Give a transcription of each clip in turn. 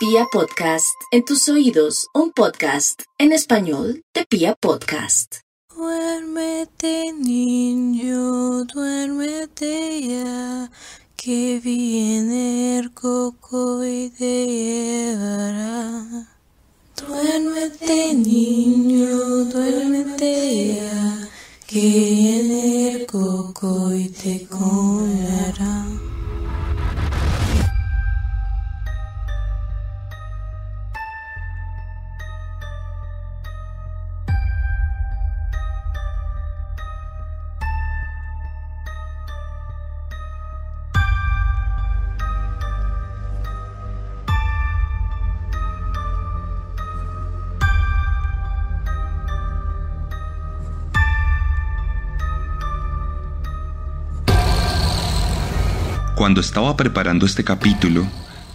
Pia Podcast, en tus oídos, un podcast en español de Pia Podcast. Duérmete niño, duérmete ya, que viene el coco y te llevará. Duérmete niño, duérmete ya, que viene el coco y te comerá. Cuando estaba preparando este capítulo,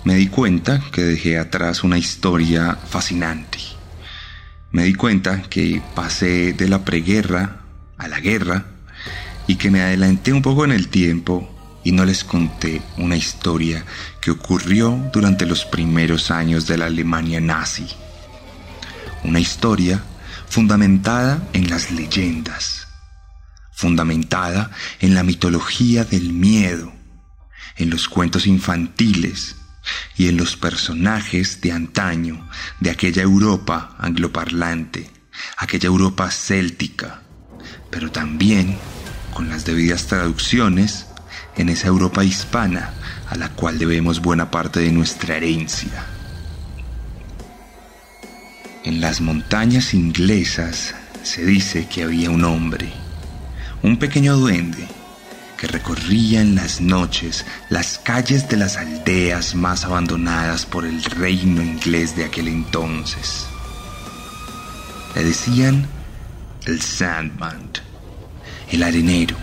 me di cuenta que dejé atrás una historia fascinante. Me di cuenta que pasé de la preguerra a la guerra y que me adelanté un poco en el tiempo y no les conté una historia que ocurrió durante los primeros años de la Alemania nazi. Una historia fundamentada en las leyendas, fundamentada en la mitología del miedo, en los cuentos infantiles y en los personajes de antaño de aquella Europa angloparlante, aquella Europa céltica, pero también con las debidas traducciones en esa Europa hispana a la cual debemos buena parte de nuestra herencia. En las montañas inglesas se dice que había un hombre, un pequeño duende, que recorría en las noches las calles de las aldeas más abandonadas por el reino inglés de aquel entonces. Le decían el Sandman, el arenero,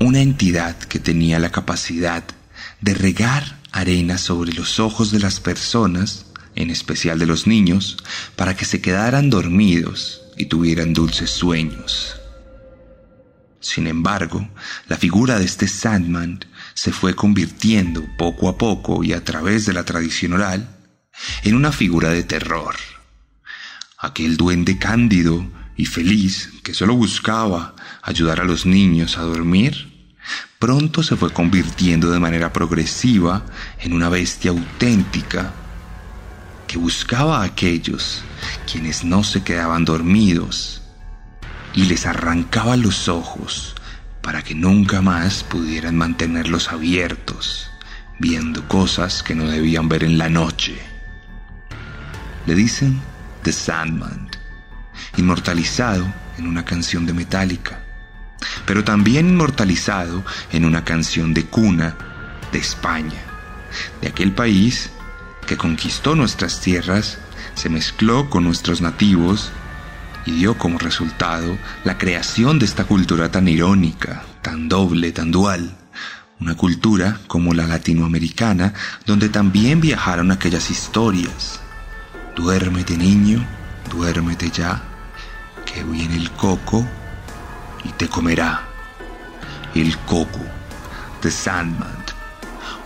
una entidad que tenía la capacidad de regar arena sobre los ojos de las personas, en especial de los niños, para que se quedaran dormidos y tuvieran dulces sueños. Sin embargo, la figura de este Sandman se fue convirtiendo poco a poco y a través de la tradición oral en una figura de terror. Aquel duende cándido y feliz que solo buscaba ayudar a los niños a dormir, pronto se fue convirtiendo de manera progresiva en una bestia auténtica que buscaba a aquellos quienes no se quedaban dormidos y les arrancaba los ojos para que nunca más pudieran mantenerlos abiertos, viendo cosas que no debían ver en la noche. Le dicen The Sandman, inmortalizado en una canción de Metallica, pero también inmortalizado en una canción de cuna de España, de aquel país que conquistó nuestras tierras, se mezcló con nuestros nativos y dio como resultado la creación de esta cultura tan irónica, tan doble, tan dual. Una cultura como la latinoamericana, donde también viajaron aquellas historias. Duérmete niño, duérmete ya, que viene el coco y te comerá. El coco, The Sandman,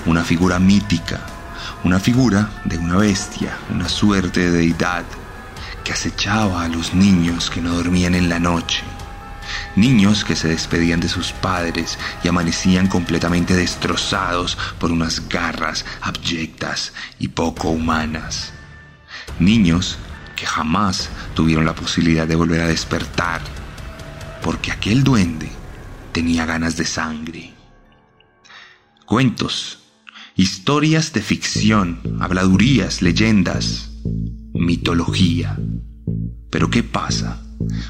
una figura mítica, una figura de una bestia, una suerte de deidad que acechaba a los niños que no dormían en la noche. Niños que se despedían de sus padres y amanecían completamente destrozados por unas garras abyectas y poco humanas. Niños que jamás tuvieron la posibilidad de volver a despertar, porque aquel duende tenía ganas de sangre. Cuentos, historias de ficción, habladurías, leyendas, mitología. Pero ¿qué pasa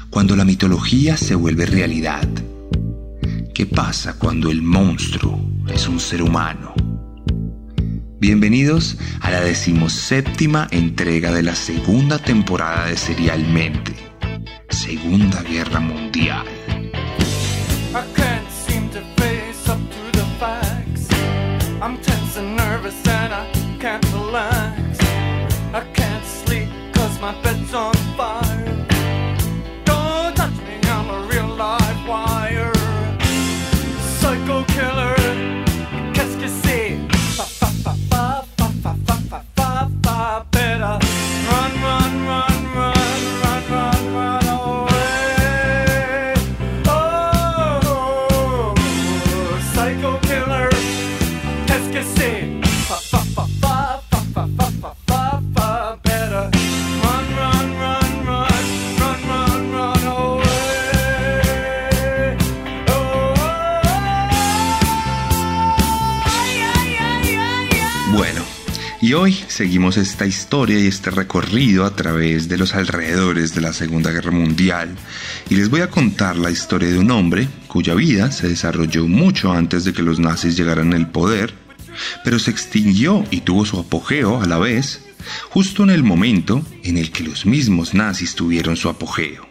cuando la mitología se vuelve realidad? ¿Qué pasa cuando el monstruo es un ser humano? Bienvenidos a la decimoséptima entrega de la segunda temporada de Serialmente, Segunda Guerra Mundial. song seguimos esta historia y este recorrido a través de los alrededores de la Segunda Guerra Mundial y les voy a contar la historia de un hombre cuya vida se desarrolló mucho antes de que los nazis llegaran al poder, pero se extinguió y tuvo su apogeo a la vez justo en el momento en el que los mismos nazis tuvieron su apogeo.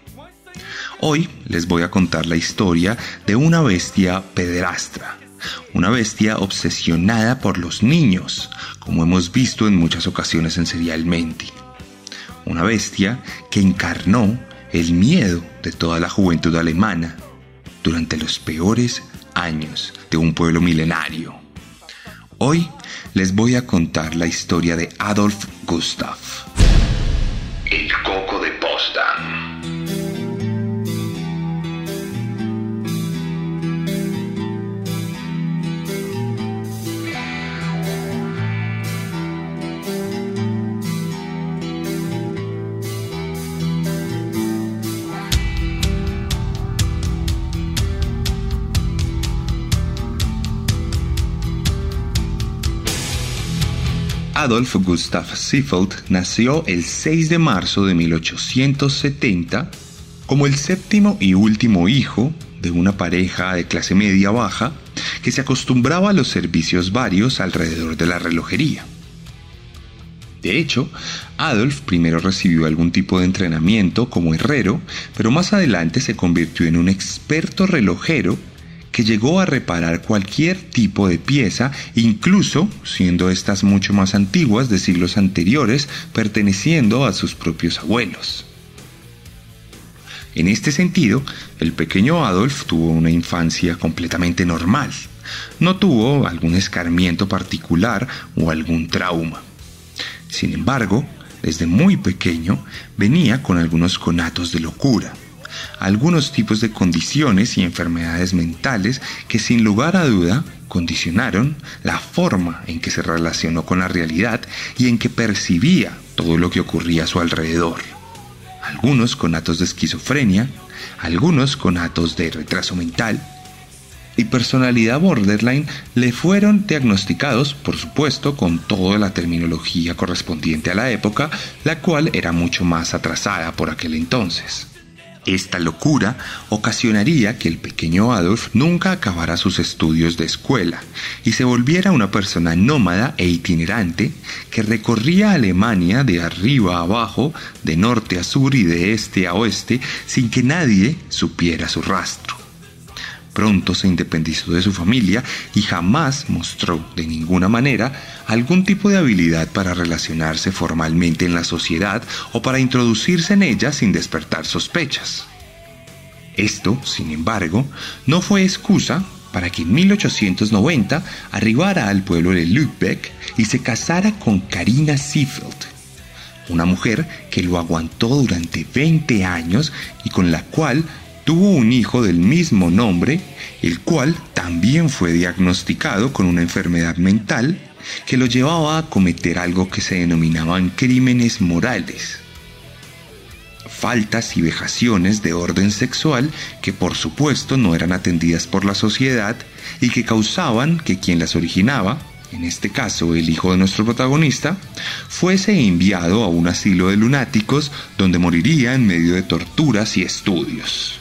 Hoy les voy a contar la historia de una bestia pederastra, una bestia obsesionada por los niños, como hemos visto en muchas ocasiones en Serialmente. Una bestia que encarnó el miedo de toda la juventud alemana durante los peores años de un pueblo milenario. Hoy les voy a contar la historia de Adolf Gustav. Adolf Gustav Seefeld nació el 6 de marzo de 1870 como el séptimo y último hijo de una pareja de clase media baja que se acostumbraba a los servicios varios alrededor de la relojería. De hecho, Adolf primero recibió algún tipo de entrenamiento como herrero, pero más adelante se convirtió en un experto relojero que llegó a reparar cualquier tipo de pieza, incluso siendo estas mucho más antiguas de siglos anteriores, perteneciendo a sus propios abuelos. En este sentido, el pequeño Adolf tuvo una infancia completamente normal. No tuvo algún escarmiento particular o algún trauma. Sin embargo, desde muy pequeño venía con algunos conatos de locura algunos tipos de condiciones y enfermedades mentales que sin lugar a duda condicionaron la forma en que se relacionó con la realidad y en que percibía todo lo que ocurría a su alrededor. Algunos con atos de esquizofrenia, algunos con atos de retraso mental, y personalidad borderline le fueron diagnosticados, por supuesto, con toda la terminología correspondiente a la época, la cual era mucho más atrasada por aquel entonces. Esta locura ocasionaría que el pequeño Adolf nunca acabara sus estudios de escuela y se volviera una persona nómada e itinerante que recorría Alemania de arriba a abajo, de norte a sur y de este a oeste sin que nadie supiera su rastro. Pronto se independizó de su familia y jamás mostró de ninguna manera algún tipo de habilidad para relacionarse formalmente en la sociedad o para introducirse en ella sin despertar sospechas. Esto, sin embargo, no fue excusa para que en 1890 arribara al pueblo de Lübeck y se casara con Karina Seefeld, una mujer que lo aguantó durante 20 años y con la cual tuvo un hijo del mismo nombre, el cual también fue diagnosticado con una enfermedad mental que lo llevaba a cometer algo que se denominaban crímenes morales. Faltas y vejaciones de orden sexual que por supuesto no eran atendidas por la sociedad y que causaban que quien las originaba, en este caso el hijo de nuestro protagonista, fuese enviado a un asilo de lunáticos donde moriría en medio de torturas y estudios.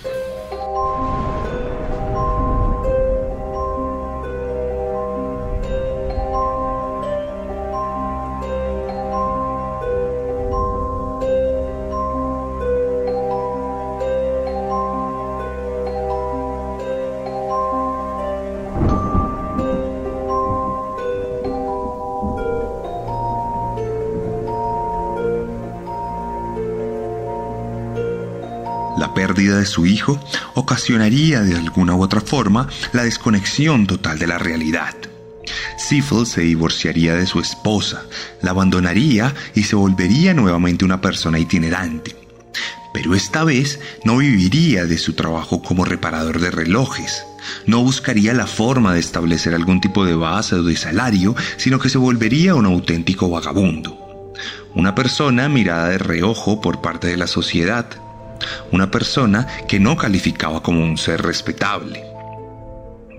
Su hijo ocasionaría de alguna u otra forma la desconexión total de la realidad. Seifel se divorciaría de su esposa, la abandonaría y se volvería nuevamente una persona itinerante. Pero esta vez no viviría de su trabajo como reparador de relojes, no buscaría la forma de establecer algún tipo de base o de salario, sino que se volvería un auténtico vagabundo. Una persona mirada de reojo por parte de la sociedad, una persona que no calificaba como un ser respetable.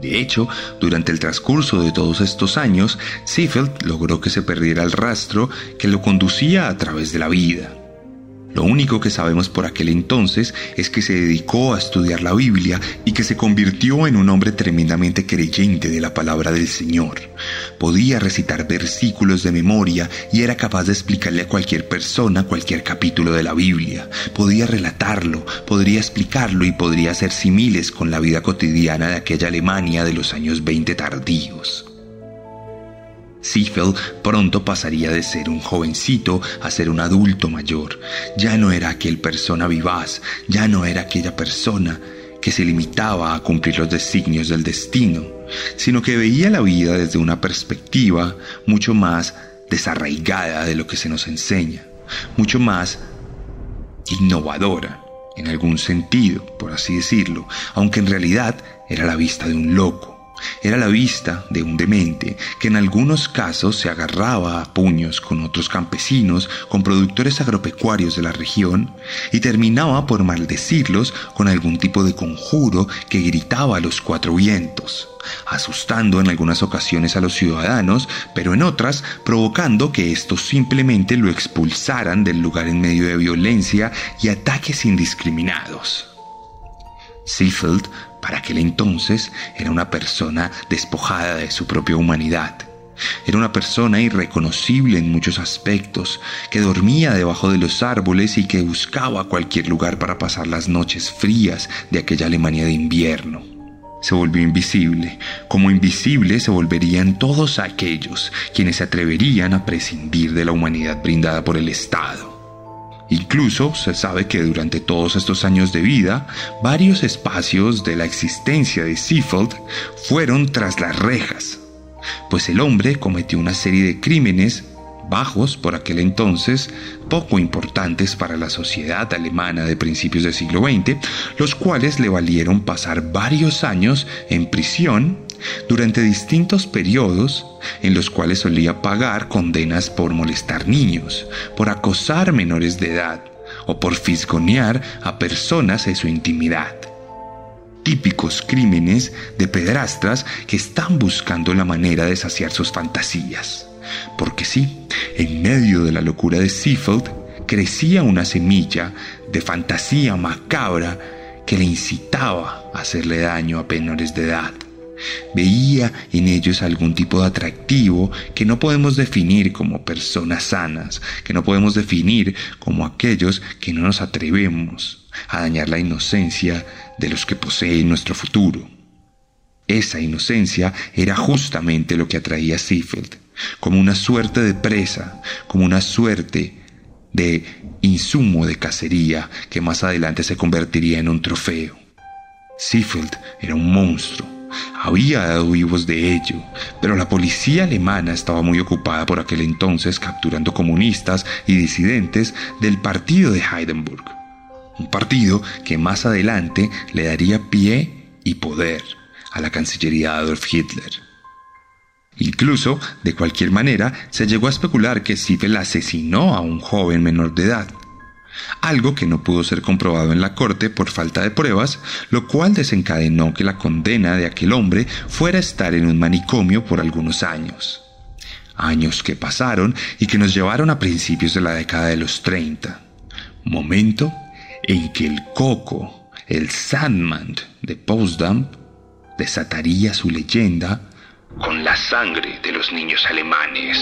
De hecho, durante el transcurso de todos estos años, Seefeld logró que se perdiera el rastro que lo conducía a través de la vida. Lo único que sabemos por aquel entonces es que se dedicó a estudiar la Biblia y que se convirtió en un hombre tremendamente creyente de la palabra del Señor. Podía recitar versículos de memoria y era capaz de explicarle a cualquier persona cualquier capítulo de la Biblia. Podía relatarlo, podría explicarlo y podría hacer similes con la vida cotidiana de aquella Alemania de los años 20 tardíos. Seafeld pronto pasaría de ser un jovencito a ser un adulto mayor. Ya no era aquel persona vivaz, ya no era aquella persona que se limitaba a cumplir los designios del destino, sino que veía la vida desde una perspectiva mucho más desarraigada de lo que se nos enseña, mucho más innovadora en algún sentido, por así decirlo, aunque en realidad era la vista de un loco era la vista de un demente que en algunos casos se agarraba a puños con otros campesinos, con productores agropecuarios de la región, y terminaba por maldecirlos con algún tipo de conjuro que gritaba a los cuatro vientos, asustando en algunas ocasiones a los ciudadanos, pero en otras provocando que estos simplemente lo expulsaran del lugar en medio de violencia y ataques indiscriminados. Seafeld para aquel entonces era una persona despojada de su propia humanidad. Era una persona irreconocible en muchos aspectos, que dormía debajo de los árboles y que buscaba cualquier lugar para pasar las noches frías de aquella Alemania de invierno. Se volvió invisible, como invisible se volverían todos aquellos quienes se atreverían a prescindir de la humanidad brindada por el Estado. Incluso se sabe que durante todos estos años de vida, varios espacios de la existencia de Seafeld fueron tras las rejas, pues el hombre cometió una serie de crímenes bajos por aquel entonces, poco importantes para la sociedad alemana de principios del siglo XX, los cuales le valieron pasar varios años en prisión durante distintos periodos en los cuales solía pagar condenas por molestar niños, por acosar menores de edad o por fisgonear a personas en su intimidad. Típicos crímenes de pedrastras que están buscando la manera de saciar sus fantasías. Porque sí, en medio de la locura de Seafeld crecía una semilla de fantasía macabra que le incitaba a hacerle daño a menores de edad. Veía en ellos algún tipo de atractivo que no podemos definir como personas sanas, que no podemos definir como aquellos que no nos atrevemos a dañar la inocencia de los que poseen nuestro futuro. Esa inocencia era justamente lo que atraía a como una suerte de presa, como una suerte de insumo de cacería que más adelante se convertiría en un trofeo. Seafeld era un monstruo, había dado vivos de ello, pero la policía alemana estaba muy ocupada por aquel entonces capturando comunistas y disidentes del partido de Heidenburg, un partido que más adelante le daría pie y poder a la Cancillería de Adolf Hitler. Incluso, de cualquier manera, se llegó a especular que Siffel asesinó a un joven menor de edad, algo que no pudo ser comprobado en la corte por falta de pruebas, lo cual desencadenó que la condena de aquel hombre fuera a estar en un manicomio por algunos años. Años que pasaron y que nos llevaron a principios de la década de los 30, momento en que el coco, el Sandman de Potsdam, desataría su leyenda con la sangre de los niños alemanes.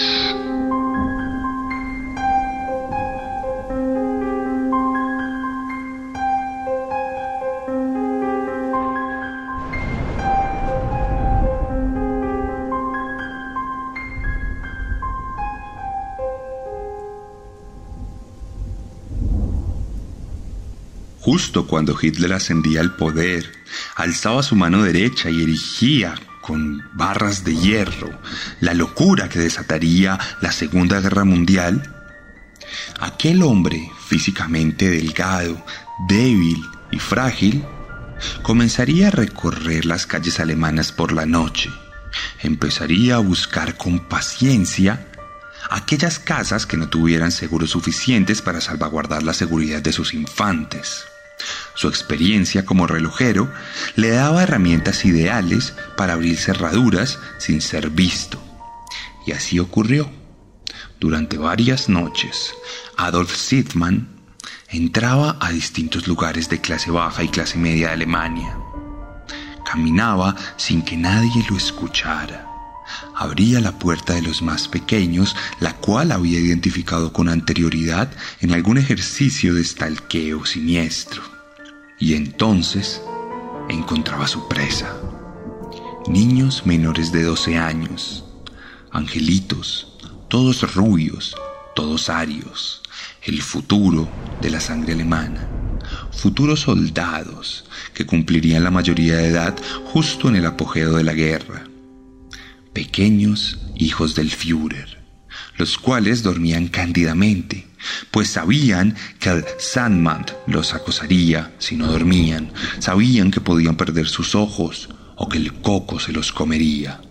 Justo cuando Hitler ascendía al poder, alzaba su mano derecha y erigía con barras de hierro la locura que desataría la Segunda Guerra Mundial, aquel hombre físicamente delgado, débil y frágil, comenzaría a recorrer las calles alemanas por la noche. Empezaría a buscar con paciencia aquellas casas que no tuvieran seguros suficientes para salvaguardar la seguridad de sus infantes Su experiencia como relojero le daba herramientas ideales para abrir cerraduras sin ser visto. Y así ocurrió. Durante varias noches, Adolf Sittmann entraba a distintos lugares de clase baja y clase media de Alemania. Caminaba sin que nadie lo escuchara. Abría la puerta de los más pequeños, la cual había identificado con anterioridad en algún ejercicio de estalqueo siniestro. Y entonces encontraba su presa. Niños menores de 12 años, angelitos, todos rubios, todos arios, el futuro de la sangre alemana, futuros soldados que cumplirían la mayoría de edad justo en el apogeo de la guerra, pequeños hijos del Führer, los cuales dormían cándidamente, pues sabían que el Sandman los acosaría si no dormían, sabían que podían perder sus ojos o que el coco se los comería.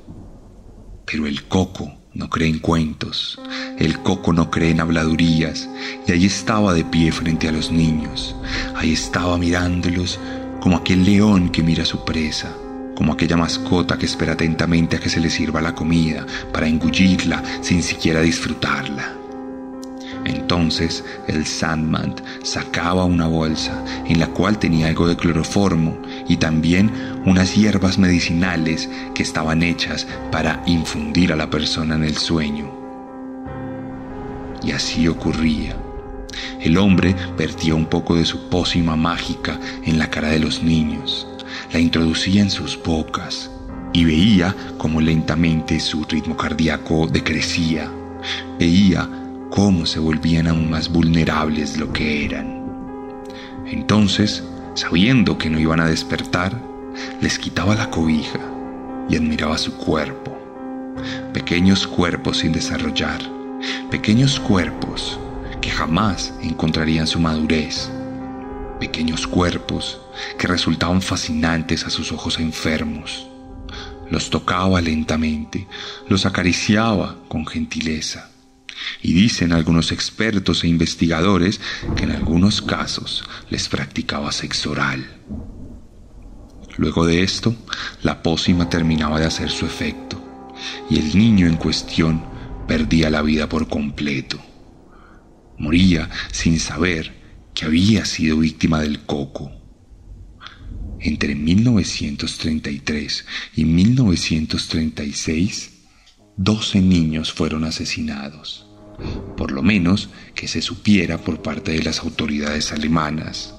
Pero el coco no cree en cuentos, el coco no cree en habladurías, y ahí estaba de pie frente a los niños, ahí estaba mirándolos como aquel león que mira a su presa, como aquella mascota que espera atentamente a que se le sirva la comida para engullirla sin siquiera disfrutarla. Entonces el Sandman sacaba una bolsa en la cual tenía algo de cloroformo y también unas hierbas medicinales que estaban hechas para infundir a la persona en el sueño. Y así ocurría. El hombre vertía un poco de su pócima mágica en la cara de los niños, la introducía en sus bocas y veía cómo lentamente su ritmo cardíaco decrecía. Veía cómo se volvían aún más vulnerables lo que eran. Entonces, sabiendo que no iban a despertar, les quitaba la cobija y admiraba su cuerpo. Pequeños cuerpos sin desarrollar, pequeños cuerpos que jamás encontrarían su madurez, pequeños cuerpos que resultaban fascinantes a sus ojos enfermos. Los tocaba lentamente, los acariciaba con gentileza y dicen algunos expertos e investigadores que en algunos casos les practicaba sexo oral. Luego de esto, la pócima terminaba de hacer su efecto y el niño en cuestión perdía la vida por completo. Moría sin saber que había sido víctima del coco. Entre 1933 y 1936, 12 niños fueron asesinados, por lo menos que se supiera por parte de las autoridades alemanas,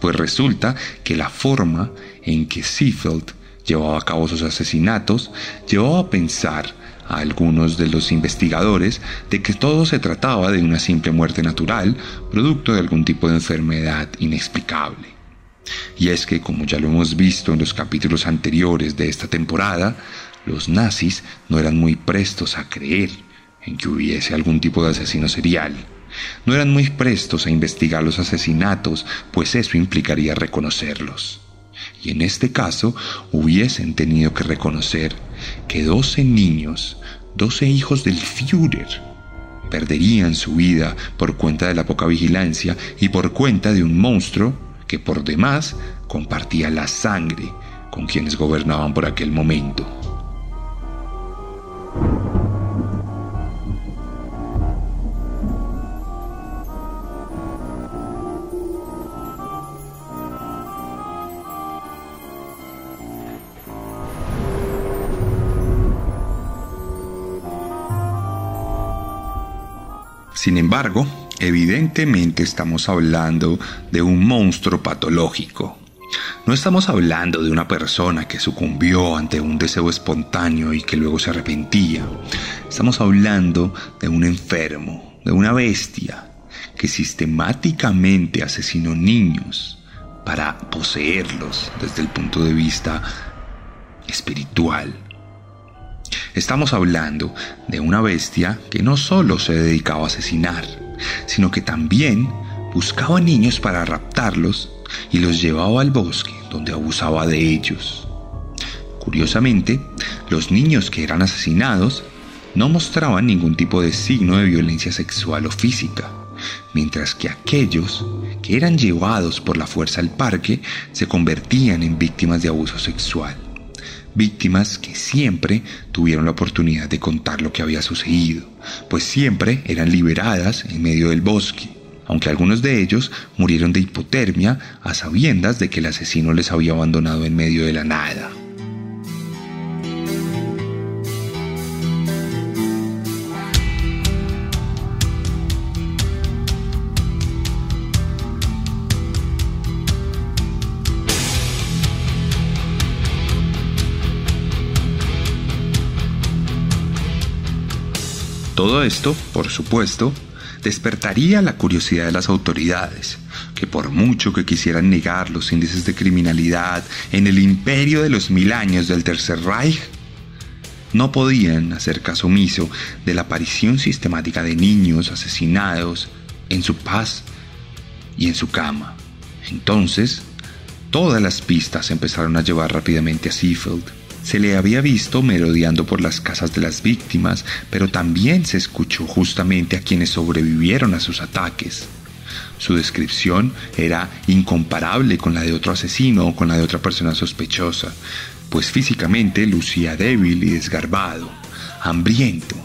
pues resulta que la forma en que Seefeld llevaba a cabo sus asesinatos llevaba a pensar a algunos de los investigadores de que todo se trataba de una simple muerte natural, producto de algún tipo de enfermedad inexplicable. Y es que, como ya lo hemos visto en los capítulos anteriores de esta temporada, los nazis no eran muy prestos a creer en que hubiese algún tipo de asesino serial. No eran muy prestos a investigar los asesinatos, pues eso implicaría reconocerlos. Y en este caso hubiesen tenido que reconocer que 12 niños, 12 hijos del Führer, perderían su vida por cuenta de la poca vigilancia y por cuenta de un monstruo que por demás compartía la sangre con quienes gobernaban por aquel momento. Sin embargo, evidentemente estamos hablando de un monstruo patológico. No estamos hablando de una persona que sucumbió ante un deseo espontáneo y que luego se arrepentía. Estamos hablando de un enfermo, de una bestia que sistemáticamente asesinó niños para poseerlos desde el punto de vista espiritual. Estamos hablando de una bestia que no solo se dedicaba a asesinar, sino que también buscaba niños para raptarlos y los llevaba al bosque donde abusaba de ellos. Curiosamente, los niños que eran asesinados no mostraban ningún tipo de signo de violencia sexual o física, mientras que aquellos que eran llevados por la fuerza al parque se convertían en víctimas de abuso sexual. Víctimas que siempre tuvieron la oportunidad de contar lo que había sucedido, pues siempre eran liberadas en medio del bosque, aunque algunos de ellos murieron de hipotermia a sabiendas de que el asesino les había abandonado en medio de la nada. Todo esto, por supuesto, despertaría la curiosidad de las autoridades, que por mucho que quisieran negar los índices de criminalidad en el imperio de los mil años del Tercer Reich, no podían hacer caso omiso de la aparición sistemática de niños asesinados en su paz y en su cama. Entonces, todas las pistas empezaron a llevar rápidamente a Seafield se le había visto merodeando por las casas de las víctimas, pero también se escuchó justamente a quienes sobrevivieron a sus ataques. Su descripción era incomparable con la de otro asesino o con la de otra persona sospechosa, pues físicamente lucía débil y desgarbado, hambriento,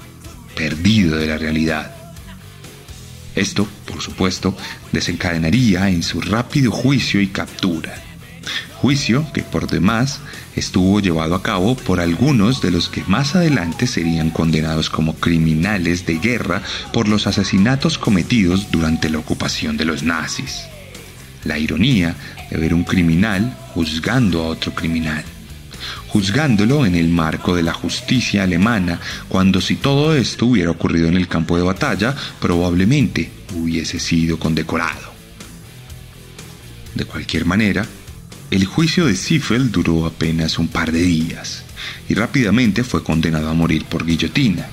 perdido de la realidad. Esto, por supuesto, desencadenaría en su rápido juicio y captura. Juicio que por demás estuvo llevado a cabo por algunos de los que más adelante serían condenados como criminales de guerra por los asesinatos cometidos durante la ocupación de los nazis. La ironía de ver un criminal juzgando a otro criminal, juzgándolo en el marco de la justicia alemana, cuando si todo esto hubiera ocurrido en el campo de batalla, probablemente hubiese sido condecorado. De cualquier manera, el juicio de Ziffel duró apenas un par de días y rápidamente fue condenado a morir por guillotina.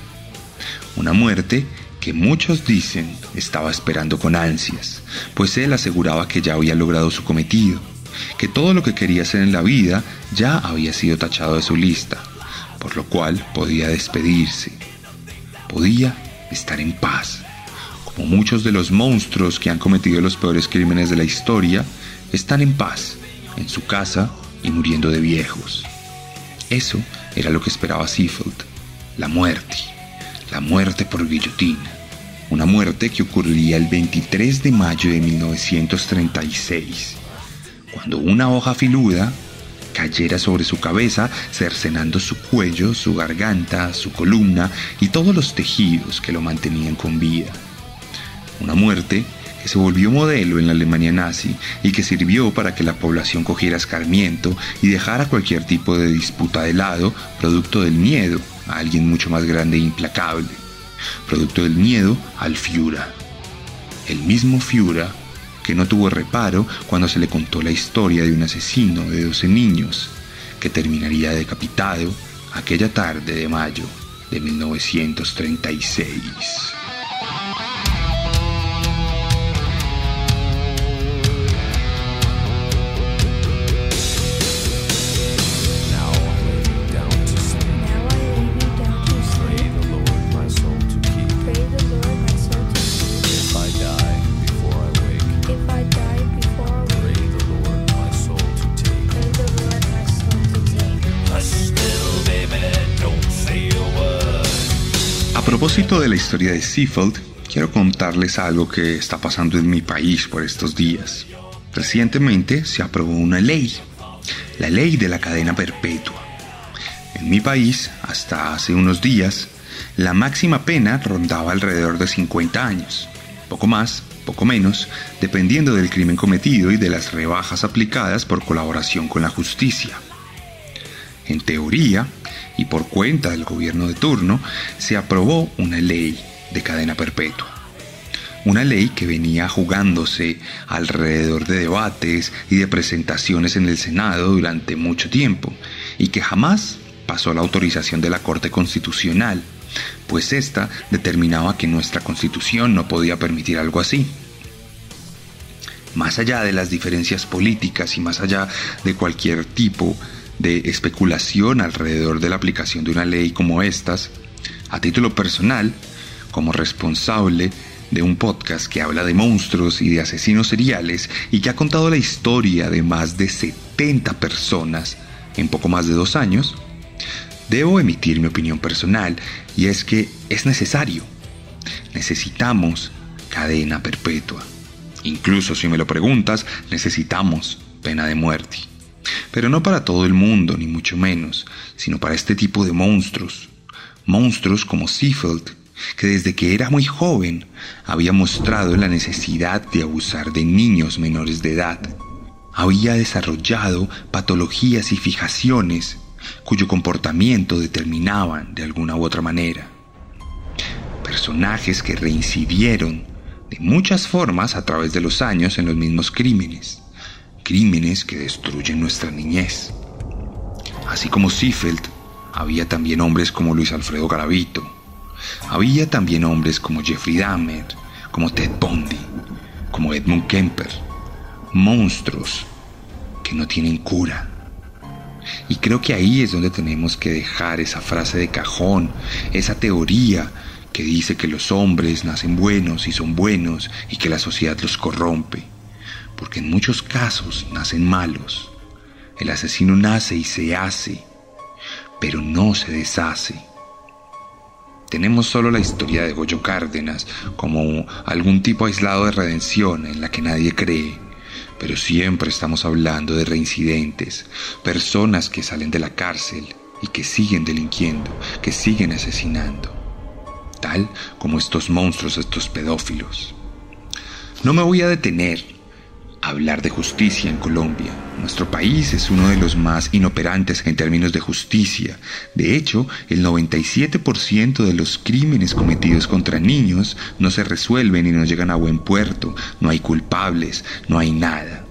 Una muerte que muchos dicen estaba esperando con ansias, pues él aseguraba que ya había logrado su cometido, que todo lo que quería hacer en la vida ya había sido tachado de su lista, por lo cual podía despedirse, podía estar en paz. Como muchos de los monstruos que han cometido los peores crímenes de la historia, están en paz en su casa y muriendo de viejos. Eso era lo que esperaba Seafield, la muerte, la muerte por guillotina, una muerte que ocurriría el 23 de mayo de 1936, cuando una hoja filuda cayera sobre su cabeza, cercenando su cuello, su garganta, su columna y todos los tejidos que lo mantenían con vida. Una muerte se volvió modelo en la Alemania nazi y que sirvió para que la población cogiera escarmiento y dejara cualquier tipo de disputa de lado, producto del miedo a alguien mucho más grande e implacable, producto del miedo al Führer. El mismo Führer que no tuvo reparo cuando se le contó la historia de un asesino de 12 niños que terminaría decapitado aquella tarde de mayo de 1936. De la historia de Seafield, quiero contarles algo que está pasando en mi país por estos días. Recientemente se aprobó una ley, la ley de la cadena perpetua. En mi país, hasta hace unos días, la máxima pena rondaba alrededor de 50 años, poco más, poco menos, dependiendo del crimen cometido y de las rebajas aplicadas por colaboración con la justicia. En teoría, y por cuenta del gobierno de turno, se aprobó una ley de cadena perpetua. Una ley que venía jugándose alrededor de debates y de presentaciones en el Senado durante mucho tiempo y que jamás pasó la autorización de la Corte Constitucional, pues ésta determinaba que nuestra Constitución no podía permitir algo así. Más allá de las diferencias políticas y más allá de cualquier tipo de especulación alrededor de la aplicación de una ley como estas, a título personal, como responsable de un podcast que habla de monstruos y de asesinos seriales y que ha contado la historia de más de 70 personas en poco más de dos años, debo emitir mi opinión personal y es que es necesario. Necesitamos cadena perpetua. Incluso si me lo preguntas, necesitamos pena de muerte. Pero no para todo el mundo, ni mucho menos, sino para este tipo de monstruos. Monstruos como Seafeld, que desde que era muy joven había mostrado la necesidad de abusar de niños menores de edad. Había desarrollado patologías y fijaciones cuyo comportamiento determinaban de alguna u otra manera. Personajes que reincidieron de muchas formas a través de los años en los mismos crímenes, crímenes que destruyen nuestra niñez. Así como Seafeld, había también hombres como Luis Alfredo Garavito, había también hombres como Jeffrey Dahmer, como Ted Bundy, como Edmund Kemper, monstruos que no tienen cura. Y creo que ahí es donde tenemos que dejar esa frase de cajón, esa teoría que dice que los hombres nacen buenos y son buenos y que la sociedad los corrompe. Porque en muchos casos nacen malos. El asesino nace y se hace, pero no se deshace. Tenemos solo la historia de Goyo Cárdenas como algún tipo aislado de redención en la que nadie cree, pero siempre estamos hablando de reincidentes, personas que salen de la cárcel y que siguen delinquiendo, que siguen asesinando, tal como estos monstruos, estos pedófilos. No me voy a detener hablar de justicia en Colombia. Nuestro país es uno de los más inoperantes en términos de justicia. De hecho, el 97% de los crímenes cometidos contra niños no se resuelven y no llegan a buen puerto. No hay culpables, no hay nada.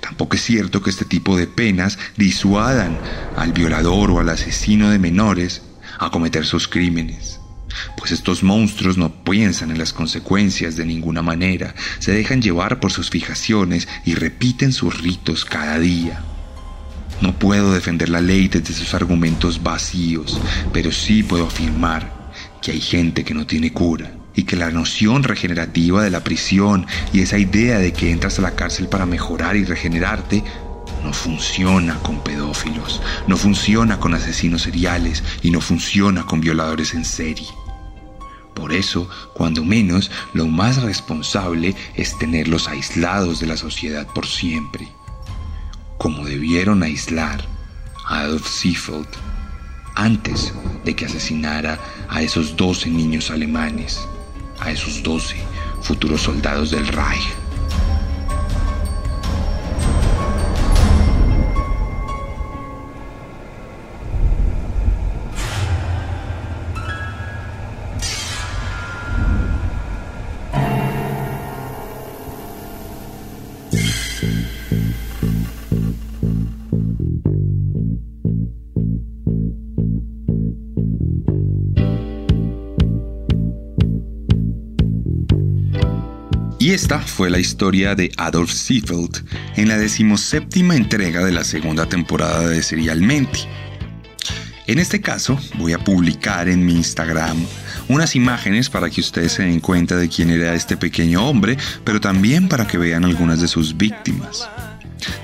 Tampoco es cierto que este tipo de penas disuadan al violador o al asesino de menores a cometer sus crímenes pues estos monstruos no piensan en las consecuencias de ninguna manera, se dejan llevar por sus fijaciones y repiten sus ritos cada día. No puedo defender la ley desde sus argumentos vacíos, pero sí puedo afirmar que hay gente que no tiene cura y que la noción regenerativa de la prisión y esa idea de que entras a la cárcel para mejorar y regenerarte no funciona con pedófilos, no funciona con asesinos seriales y no funciona con violadores en serie. Por eso, cuando menos, lo más responsable es tenerlos aislados de la sociedad por siempre, como debieron aislar a Adolf Seefeld antes de que asesinara a esos 12 niños alemanes, a esos 12 futuros soldados del Reich. Y esta fue la historia de Adolf Seefeld en la decimoséptima entrega de la segunda temporada de Serialmente. En este caso, voy a publicar en mi Instagram unas imágenes para que ustedes se den cuenta de quién era este pequeño hombre, pero también para que vean algunas de sus víctimas.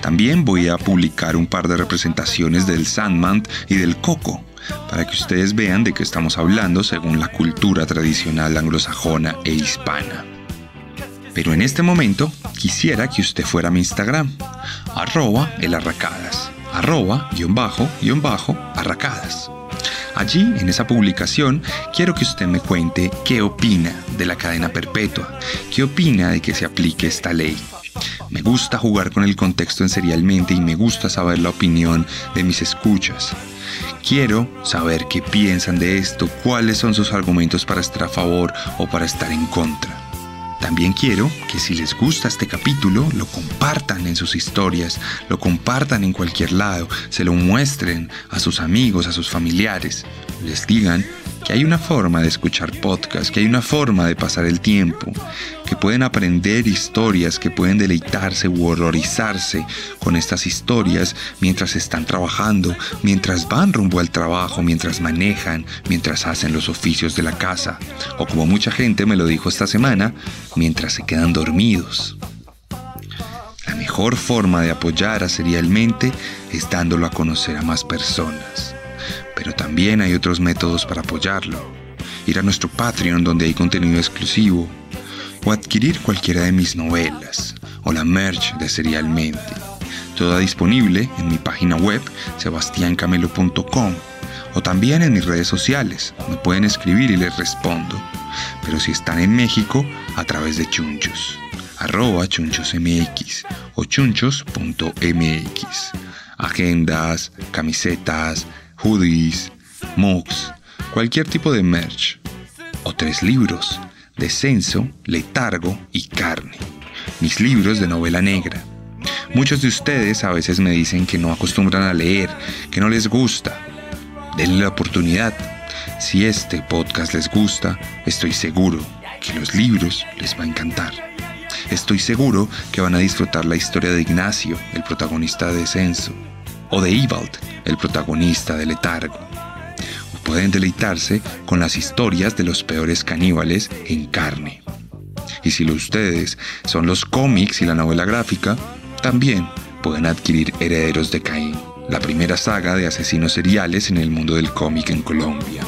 También voy a publicar un par de representaciones del Sandman y del Coco, para que ustedes vean de qué estamos hablando según la cultura tradicional anglosajona e hispana. Pero en este momento quisiera que usted fuera a mi Instagram, arroba elarracadas, arroba guion bajo guion bajo arracadas. Allí, en esa publicación, quiero que usted me cuente qué opina de la cadena perpetua, qué opina de que se aplique esta ley. Me gusta jugar con el contexto en serialmente y me gusta saber la opinión de mis escuchas. Quiero saber qué piensan de esto, cuáles son sus argumentos para estar a favor o para estar en contra. También quiero que si les gusta este capítulo, lo compartan en sus historias, lo compartan en cualquier lado, se lo muestren a sus amigos, a sus familiares, les digan que hay una forma de escuchar podcast, que hay una forma de pasar el tiempo, que pueden aprender historias, que pueden deleitarse u horrorizarse con estas historias mientras están trabajando, mientras van rumbo al trabajo, mientras manejan, mientras hacen los oficios de la casa, o como mucha gente me lo dijo esta semana, mientras se quedan dormidos. La mejor forma de apoyar a Serialmente es dándolo a conocer a más personas. Pero también hay otros métodos para apoyarlo. Ir a nuestro Patreon donde hay contenido exclusivo. O adquirir cualquiera de mis novelas. O la merch de Serialmente. Toda disponible en mi página web sebastiancamelo.com. O también en mis redes sociales. Me pueden escribir y les respondo. Pero si están en México, a través de Chunchos. Arroba chunchosmx o chunchos.mx. Agendas, camisetas, hoodies, mugs, cualquier tipo de merch. O tres libros, Descenso, Letargo y Carne. Mis libros de novela negra. Muchos de ustedes a veces me dicen que no acostumbran a leer, que no les gusta. Denle la oportunidad. Si este podcast les gusta, estoy seguro que los libros les va a encantar. Estoy seguro que van a disfrutar la historia de Ignacio, el protagonista de Descenso, o de Evald, el protagonista de Letargo. O pueden deleitarse con las historias de los peores caníbales en carne. Y si ustedes son los cómics y la novela gráfica, también pueden adquirir Herederos de Caín, la primera saga de asesinos seriales en el mundo del cómic en Colombia.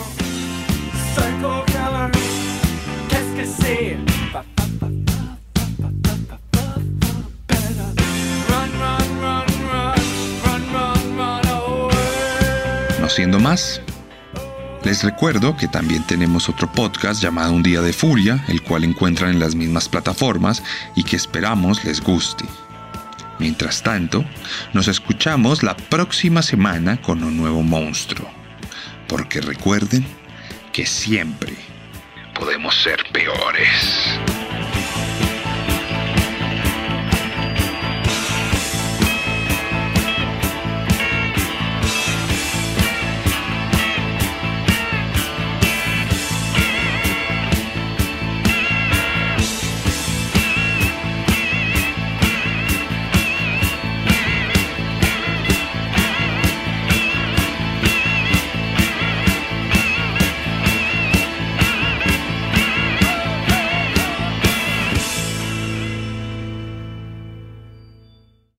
Más, les recuerdo que también tenemos otro podcast llamado Un Día de Furia, el cual encuentran en las mismas plataformas y que esperamos les guste. Mientras tanto, nos escuchamos la próxima semana con un nuevo monstruo. Porque recuerden que siempre podemos ser peores.